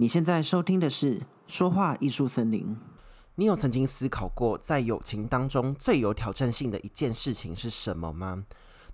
你现在收听的是《说话艺术森林》。你有曾经思考过，在友情当中最有挑战性的一件事情是什么吗？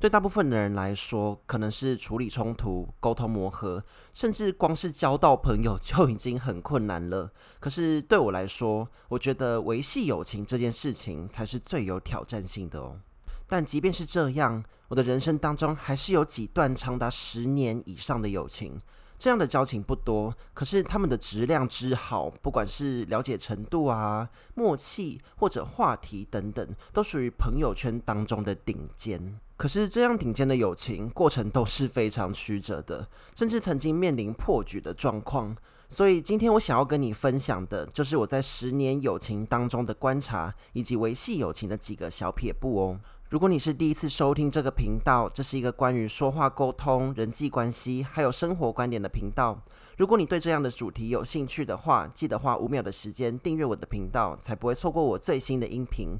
对大部分的人来说，可能是处理冲突、沟通磨合，甚至光是交到朋友就已经很困难了。可是对我来说，我觉得维系友情这件事情才是最有挑战性的哦。但即便是这样，我的人生当中还是有几段长达十年以上的友情。这样的交情不多，可是他们的质量之好，不管是了解程度啊、默契或者话题等等，都属于朋友圈当中的顶尖。可是这样顶尖的友情过程都是非常曲折的，甚至曾经面临破局的状况。所以今天我想要跟你分享的，就是我在十年友情当中的观察，以及维系友情的几个小撇步哦。如果你是第一次收听这个频道，这是一个关于说话沟通、人际关系还有生活观点的频道。如果你对这样的主题有兴趣的话，记得花五秒的时间订阅我的频道，才不会错过我最新的音频。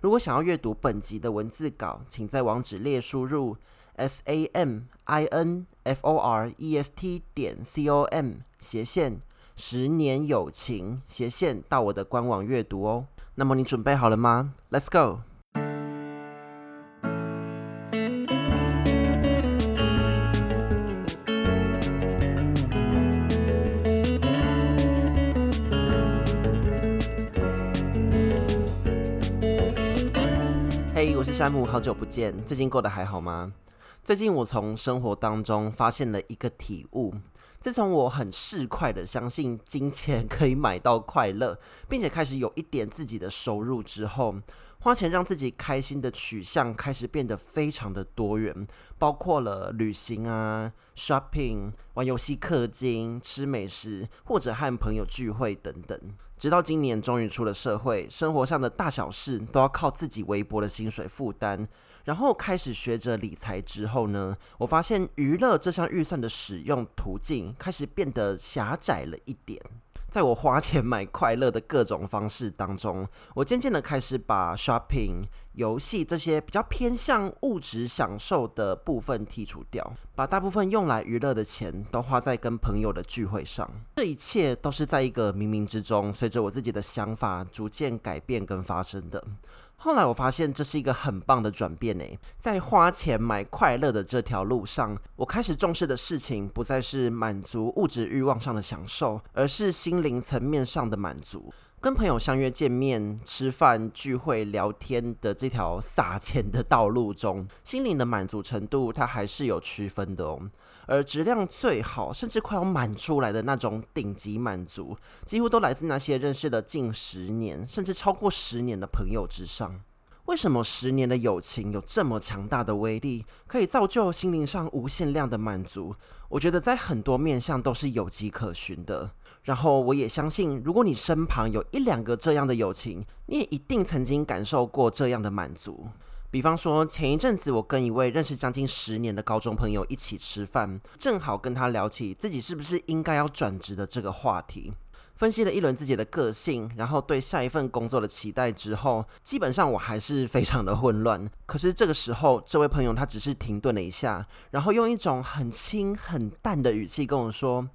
如果想要阅读本集的文字稿，请在网址列输入 s a m i n f o r e s t 点 c o m 斜线十年友情斜线到我的官网阅读哦。那么你准备好了吗？Let's go。我是山姆，好久不见，最近过得还好吗？最近我从生活当中发现了一个体悟，自从我很市侩的相信金钱可以买到快乐，并且开始有一点自己的收入之后，花钱让自己开心的取向开始变得非常的多元，包括了旅行啊、shopping、玩游戏氪金、吃美食，或者和朋友聚会等等。直到今年终于出了社会，生活上的大小事都要靠自己微薄的薪水负担，然后开始学着理财之后呢，我发现娱乐这项预算的使用途径开始变得狭窄了一点。在我花钱买快乐的各种方式当中，我渐渐的开始把 shopping、游戏这些比较偏向物质享受的部分剔除掉，把大部分用来娱乐的钱都花在跟朋友的聚会上。这一切都是在一个冥冥之中，随着我自己的想法逐渐改变跟发生的。后来我发现这是一个很棒的转变诶，在花钱买快乐的这条路上，我开始重视的事情不再是满足物质欲望上的享受，而是心灵层面上的满足。跟朋友相约见面、吃饭、聚会、聊天的这条撒钱的道路中，心灵的满足程度它还是有区分的哦。而质量最好，甚至快要满出来的那种顶级满足，几乎都来自那些认识了近十年，甚至超过十年的朋友之上。为什么十年的友情有这么强大的威力，可以造就心灵上无限量的满足？我觉得在很多面向都是有迹可循的。然后我也相信，如果你身旁有一两个这样的友情，你也一定曾经感受过这样的满足。比方说，前一阵子我跟一位认识将近十年的高中朋友一起吃饭，正好跟他聊起自己是不是应该要转职的这个话题，分析了一轮自己的个性，然后对下一份工作的期待之后，基本上我还是非常的混乱。可是这个时候，这位朋友他只是停顿了一下，然后用一种很轻很淡的语气跟我说。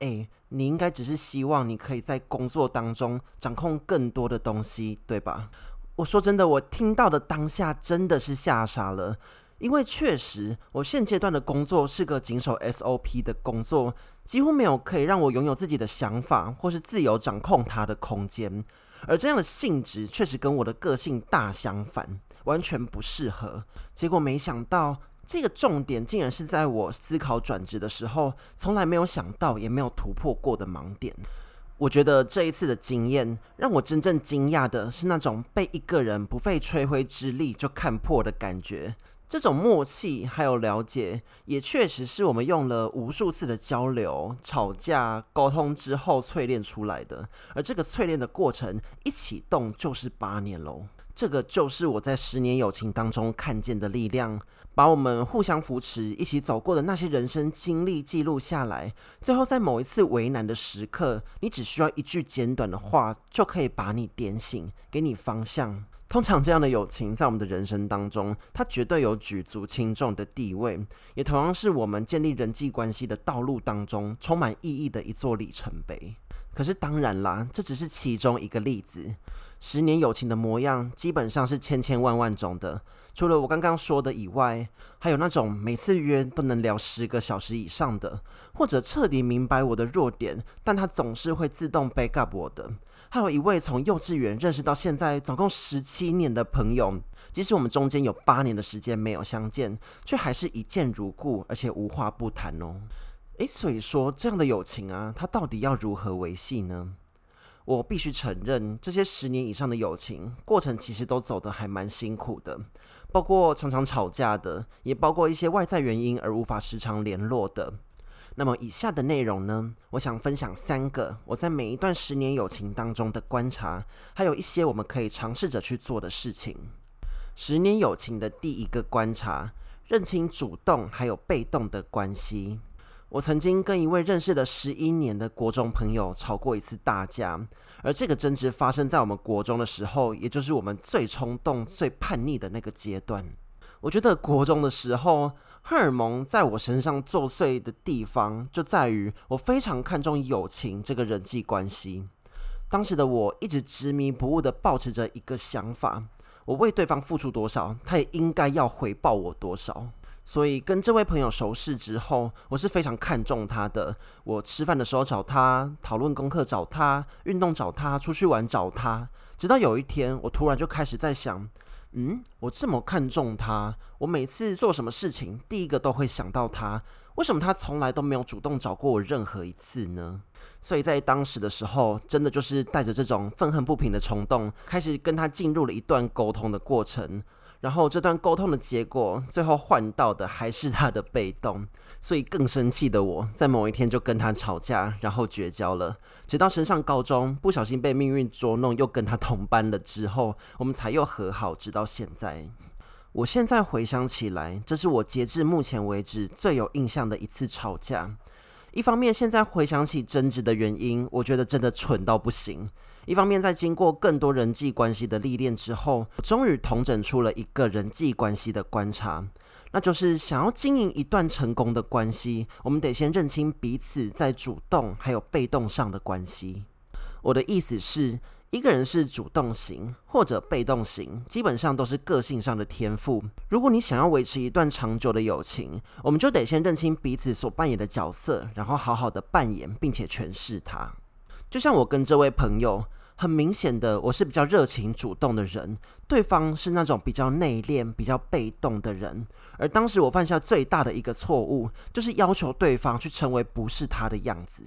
哎，你应该只是希望你可以在工作当中掌控更多的东西，对吧？我说真的，我听到的当下真的是吓傻了，因为确实我现阶段的工作是个谨守 SOP 的工作，几乎没有可以让我拥有自己的想法或是自由掌控它的空间，而这样的性质确实跟我的个性大相反，完全不适合。结果没想到。这个重点竟然是在我思考转职的时候，从来没有想到，也没有突破过的盲点。我觉得这一次的经验，让我真正惊讶的是那种被一个人不费吹灰之力就看破的感觉。这种默契还有了解，也确实是我们用了无数次的交流、吵架、沟通之后淬炼出来的。而这个淬炼的过程，一启动就是八年喽。这个就是我在十年友情当中看见的力量，把我们互相扶持、一起走过的那些人生经历记录下来，最后在某一次为难的时刻，你只需要一句简短的话，就可以把你点醒，给你方向。通常这样的友情在我们的人生当中，它绝对有举足轻重的地位，也同样是我们建立人际关系的道路当中充满意义的一座里程碑。可是当然啦，这只是其中一个例子。十年友情的模样，基本上是千千万万种的。除了我刚刚说的以外，还有那种每次约都能聊十个小时以上的，或者彻底明白我的弱点，但他总是会自动 back up 我的。还有一位从幼稚园认识到现在总共十七年的朋友，即使我们中间有八年的时间没有相见，却还是一见如故，而且无话不谈哦。诶，所以说这样的友情啊，它到底要如何维系呢？我必须承认，这些十年以上的友情过程其实都走得还蛮辛苦的，包括常常吵架的，也包括一些外在原因而无法时常联络的。那么以下的内容呢，我想分享三个我在每一段十年友情当中的观察，还有一些我们可以尝试着去做的事情。十年友情的第一个观察，认清主动还有被动的关系。我曾经跟一位认识了十一年的国中朋友吵过一次大架，而这个争执发生在我们国中的时候，也就是我们最冲动、最叛逆的那个阶段。我觉得国中的时候，荷尔蒙在我身上作祟的地方，就在于我非常看重友情这个人际关系。当时的我一直执迷不悟地抱持着一个想法：我为对方付出多少，他也应该要回报我多少。所以跟这位朋友熟识之后，我是非常看重他的。我吃饭的时候找他，讨论功课找他，运动找他，出去玩找他。直到有一天，我突然就开始在想，嗯，我这么看重他，我每次做什么事情，第一个都会想到他。为什么他从来都没有主动找过我任何一次呢？所以在当时的时候，真的就是带着这种愤恨不平的冲动，开始跟他进入了一段沟通的过程。然后这段沟通的结果，最后换到的还是他的被动，所以更生气的我在某一天就跟他吵架，然后绝交了。直到升上高中，不小心被命运捉弄，又跟他同班了之后，我们才又和好，直到现在。我现在回想起来，这是我截至目前为止最有印象的一次吵架。一方面，现在回想起争执的原因，我觉得真的蠢到不行。一方面，在经过更多人际关系的历练之后，我终于统整出了一个人际关系的观察，那就是想要经营一段成功的关系，我们得先认清彼此在主动还有被动上的关系。我的意思是，一个人是主动型或者被动型，基本上都是个性上的天赋。如果你想要维持一段长久的友情，我们就得先认清彼此所扮演的角色，然后好好的扮演并且诠释它。就像我跟这位朋友，很明显的，我是比较热情主动的人，对方是那种比较内敛、比较被动的人。而当时我犯下最大的一个错误，就是要求对方去成为不是他的样子。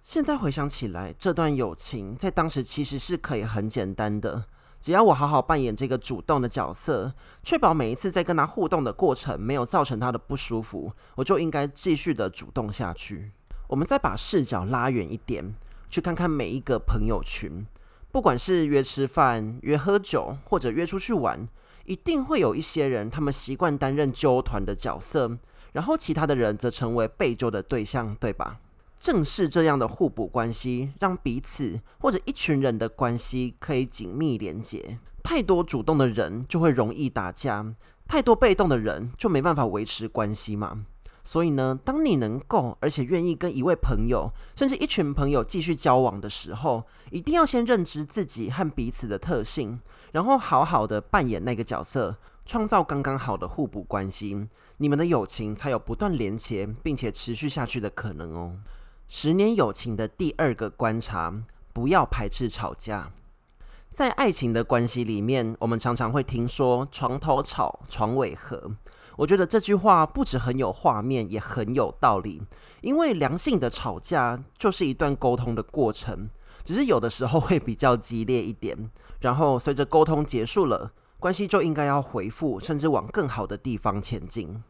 现在回想起来，这段友情在当时其实是可以很简单的，只要我好好扮演这个主动的角色，确保每一次在跟他互动的过程没有造成他的不舒服，我就应该继续的主动下去。我们再把视角拉远一点。去看看每一个朋友群，不管是约吃饭、约喝酒，或者约出去玩，一定会有一些人，他们习惯担任揪团的角色，然后其他的人则成为被揪的对象，对吧？正是这样的互补关系，让彼此或者一群人的关系可以紧密连结。太多主动的人就会容易打架，太多被动的人就没办法维持关系嘛。所以呢，当你能够而且愿意跟一位朋友，甚至一群朋友继续交往的时候，一定要先认知自己和彼此的特性，然后好好的扮演那个角色，创造刚刚好的互补关系，你们的友情才有不断连结并且持续下去的可能哦。十年友情的第二个观察，不要排斥吵架。在爱情的关系里面，我们常常会听说“床头吵，床尾和”。我觉得这句话不止很有画面，也很有道理。因为良性的吵架就是一段沟通的过程，只是有的时候会比较激烈一点。然后随着沟通结束了，关系就应该要回复，甚至往更好的地方前进。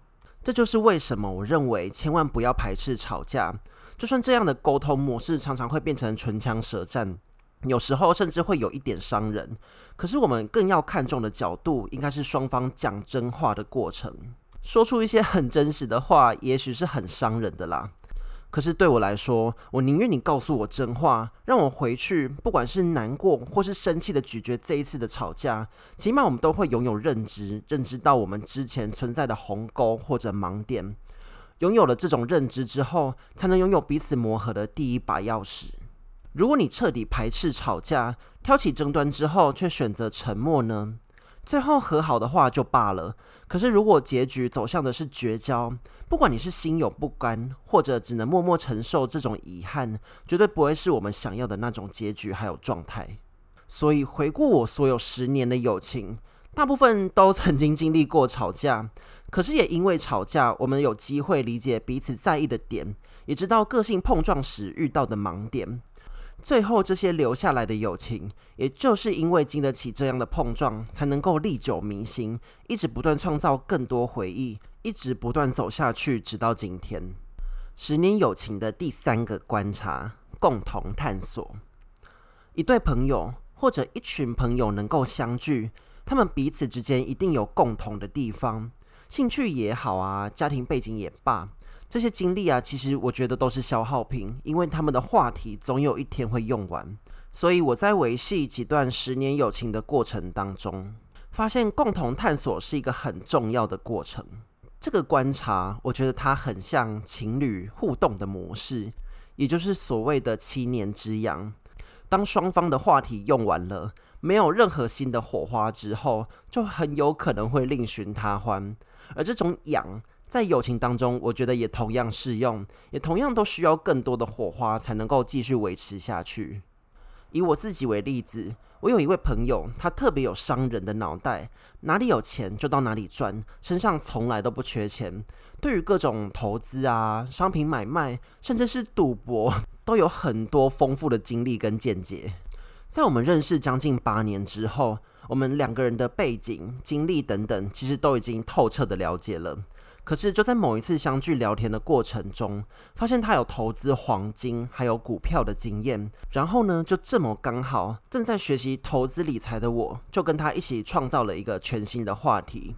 这就是为什么我认为千万不要排斥吵架，就算这样的沟通模式常常会变成唇枪舌战，有时候甚至会有一点伤人。可是我们更要看重的角度，应该是双方讲真话的过程。说出一些很真实的话，也许是很伤人的啦。可是对我来说，我宁愿你告诉我真话，让我回去，不管是难过或是生气的咀嚼这一次的吵架，起码我们都会拥有认知，认知到我们之前存在的鸿沟或者盲点。拥有了这种认知之后，才能拥有彼此磨合的第一把钥匙。如果你彻底排斥吵架，挑起争端之后却选择沉默呢？最后和好的话就罢了，可是如果结局走向的是绝交，不管你是心有不甘，或者只能默默承受这种遗憾，绝对不会是我们想要的那种结局还有状态。所以回顾我所有十年的友情，大部分都曾经经历过吵架，可是也因为吵架，我们有机会理解彼此在意的点，也知道个性碰撞时遇到的盲点。最后，这些留下来的友情，也就是因为经得起这样的碰撞，才能够历久弥新，一直不断创造更多回忆，一直不断走下去，直到今天。十年友情的第三个观察：共同探索。一对朋友或者一群朋友能够相聚，他们彼此之间一定有共同的地方，兴趣也好啊，家庭背景也罢。这些经历啊，其实我觉得都是消耗品，因为他们的话题总有一天会用完。所以我在维系几段十年友情的过程当中，发现共同探索是一个很重要的过程。这个观察，我觉得它很像情侣互动的模式，也就是所谓的七年之痒。当双方的话题用完了，没有任何新的火花之后，就很有可能会另寻他欢。而这种痒，在友情当中，我觉得也同样适用，也同样都需要更多的火花才能够继续维持下去。以我自己为例子，我有一位朋友，他特别有商人的脑袋，哪里有钱就到哪里赚，身上从来都不缺钱。对于各种投资啊、商品买卖，甚至是赌博，都有很多丰富的经历跟见解。在我们认识将近八年之后，我们两个人的背景、经历等等，其实都已经透彻的了解了。可是就在某一次相聚聊天的过程中，发现他有投资黄金还有股票的经验。然后呢，就这么刚好正在学习投资理财的我，就跟他一起创造了一个全新的话题。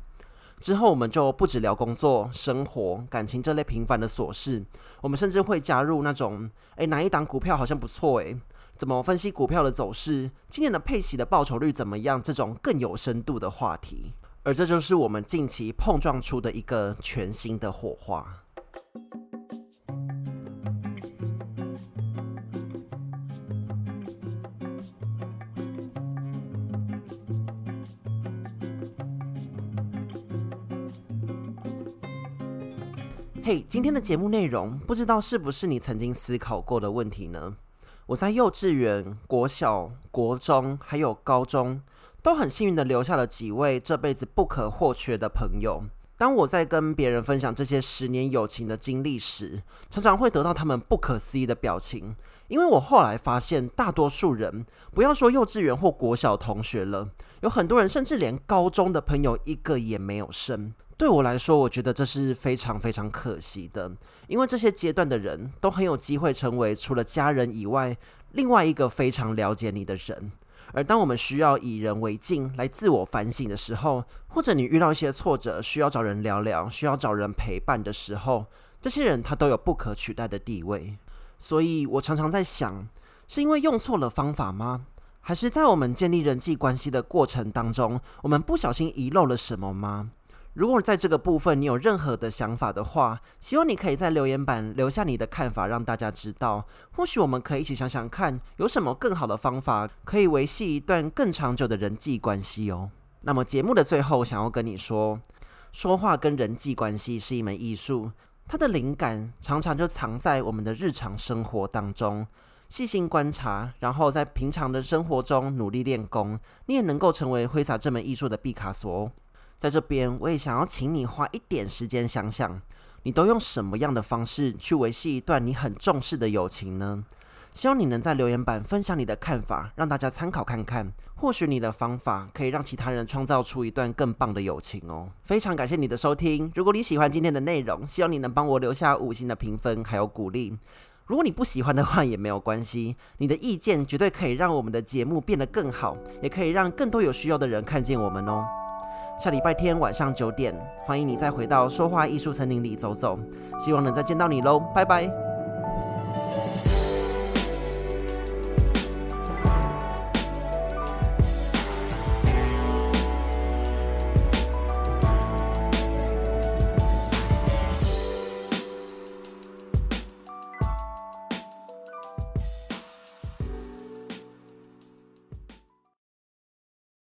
之后我们就不只聊工作、生活、感情这类平凡的琐事，我们甚至会加入那种，诶，哪一档股票好像不错，诶，怎么分析股票的走势？今年的配息的报酬率怎么样？这种更有深度的话题。而这就是我们近期碰撞出的一个全新的火花。嘿，今天的节目内容，不知道是不是你曾经思考过的问题呢？我在幼稚园、国小、国中，还有高中。都很幸运的留下了几位这辈子不可或缺的朋友。当我在跟别人分享这些十年友情的经历时，常常会得到他们不可思议的表情。因为我后来发现，大多数人，不要说幼稚园或国小同学了，有很多人甚至连高中的朋友一个也没有剩。对我来说，我觉得这是非常非常可惜的，因为这些阶段的人都很有机会成为除了家人以外，另外一个非常了解你的人。而当我们需要以人为镜来自我反省的时候，或者你遇到一些挫折，需要找人聊聊，需要找人陪伴的时候，这些人他都有不可取代的地位。所以我常常在想，是因为用错了方法吗？还是在我们建立人际关系的过程当中，我们不小心遗漏了什么吗？如果在这个部分你有任何的想法的话，希望你可以在留言板留下你的看法，让大家知道。或许我们可以一起想想看，有什么更好的方法可以维系一段更长久的人际关系哦。那么节目的最后，想要跟你说，说话跟人际关系是一门艺术，它的灵感常常就藏在我们的日常生活当中。细心观察，然后在平常的生活中努力练功，你也能够成为挥洒这门艺术的毕卡索哦。在这边，我也想要请你花一点时间想想，你都用什么样的方式去维系一段你很重视的友情呢？希望你能在留言板分享你的看法，让大家参考看看。或许你的方法可以让其他人创造出一段更棒的友情哦。非常感谢你的收听。如果你喜欢今天的内容，希望你能帮我留下五星的评分还有鼓励。如果你不喜欢的话也没有关系，你的意见绝对可以让我们的节目变得更好，也可以让更多有需要的人看见我们哦。下礼拜天晚上九点，欢迎你再回到说话艺术森林里走走，希望能再见到你喽，拜拜。